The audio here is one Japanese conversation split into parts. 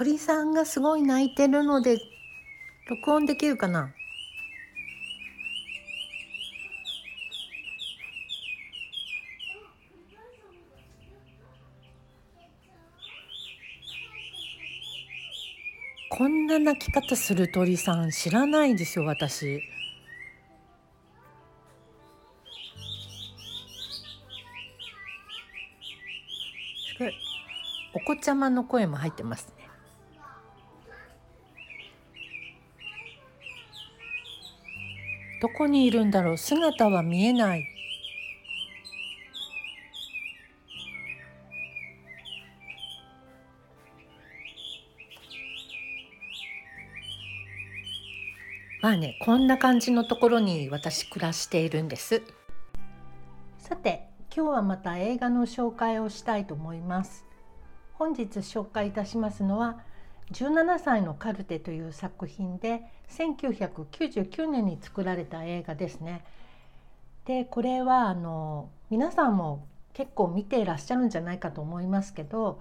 鳥さんがすごい鳴いてるので録音できるかな？こんな鳴き方する鳥さん知らないですよ私。お子ちゃまの声も入ってますね。どこにいるんだろう？姿は見えない。まあねこんな感じのところに私暮らしているんです。さて今日はまた映画の紹介をしたいと思います。本日紹介いたしますのは17歳のカルテという作品で1999年に作られた映画ですね。でこれはあの皆さんも結構見ていらっしゃるんじゃないかと思いますけど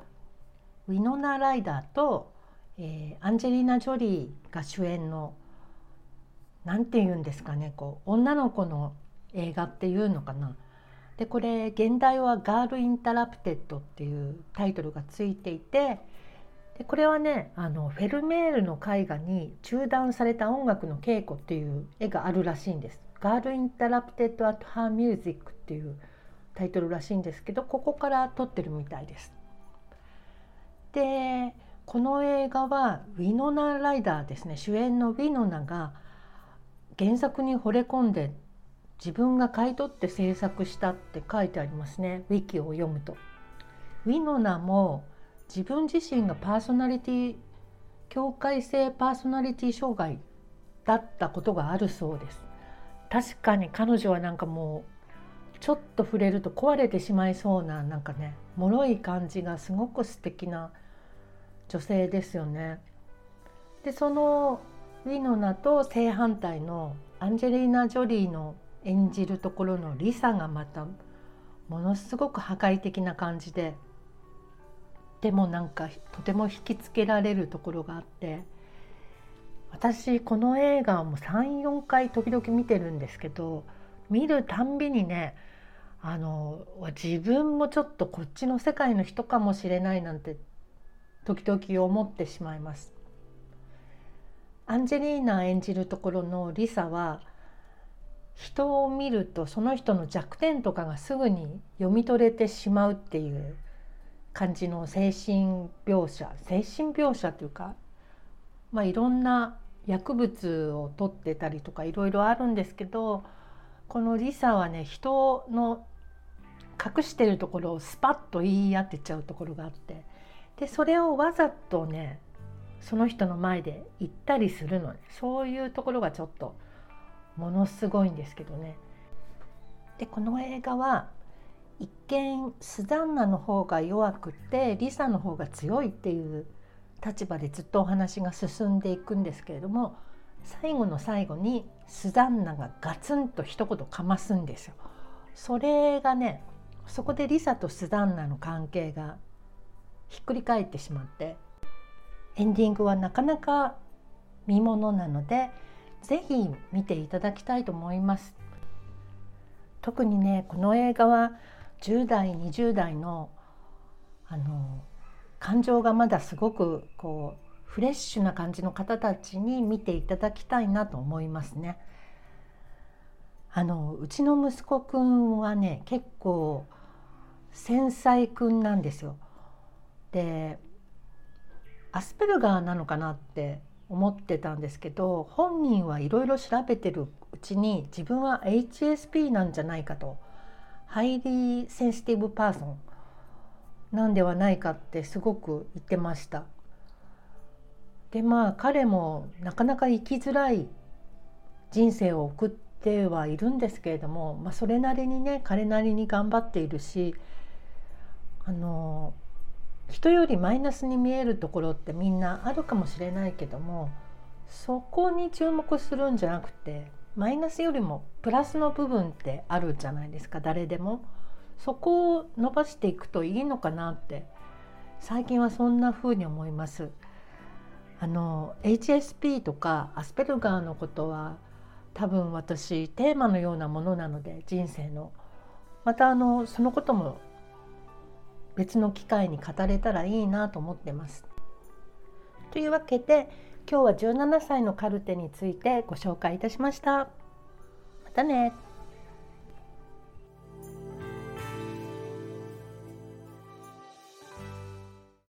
ウィノナ・ライダーと、えー、アンジェリーナ・ジョリーが主演の何て言うんですかねこう女の子の映画っていうのかな。でこれ原題は「Girl, Interrupted」っていうタイトルがついていてでこれはねあのフェルメールの絵画に中断された音楽の稽古っていう絵があるらしいんです。 Girl Interrupted at Her Music っていうタイトルらしいんですけどここから取ってるみたいです。でこの映画はウィノナ・ライダーですね主演のウィノナが原作に惚れ込んで自分が買い取って制作したって書いてありますねウィキを読むと。ウィノナも自分自身がパーソナリティ境界性パーソナリティ障害だったことがあるそうです。確かに彼女はなんかもうちょっと触れると壊れてしまいそうななんかね脆い感じがすごく素敵な女性ですよね。でそのウィノナと正反対のアンジェリーナ・ジョリーの演じるところのリサがまたものすごく破壊的な感じででもなんかとても引きつけられるところがあって私この映画をも34回時々見てるんですけど見るたんびにねあの自分もちょっとこっちの世界の人かもしれないなんて時々思ってしまいます。アンジェリーナ演じるところのリサは人を見るとその人の弱点とかがすぐに読み取れてしまうっていう感じの精神描写精神描写というか、まあ、いろんな薬物を取ってたりとかいろいろあるんですけどこのリサはね人の隠してるところをスパッと言い当てちゃうところがあってでそれをわざとねその人の前で言ったりするのねそういうところがちょっとものすごいんですけどね。でこの映画は一見スザンナの方が弱くてリサの方が強いっていう立場でずっとお話が進んでいくんですけれども最後の最後にスザンナがガツンと一言かますんですよ。それがねそこでリサとスザンナの関係がひっくり返ってしまってエンディングはなかなか見ものなのでぜひ見ていただきたいと思います特にねこの映画は10代20代のあの感情がまだすごくこうフレッシュな感じの方たちに見ていただきたいなと思いますね。あのうちの息子くんはね結構繊細くんなんですよ。でアスペルガーなのかなって思ってたんですけど本人はいろいろ調べてるうちに自分は HSP なんじゃないかと Highly Sensitive Person なんではないかってすごく言ってました。でまあ彼もなかなか生きづらい人生を送ってはいるんですけれども、まあ、それなりにね彼なりに頑張っているしあの人よりマイナスに見えるところってみんなあるかもしれないけどもそこに注目するんじゃなくてマイナスよりもプラスの部分ってあるじゃないですか誰でも。そこを伸ばしていくといいのかなって最近はそんな風に思います。あの HSP とかアスペルガーのことは多分私テーマのようなものなので人生のまたあのそのことも別の機会に語れたらいいなと思ってます。というわけで今日は17歳のカルテについてご紹介いたしました。またね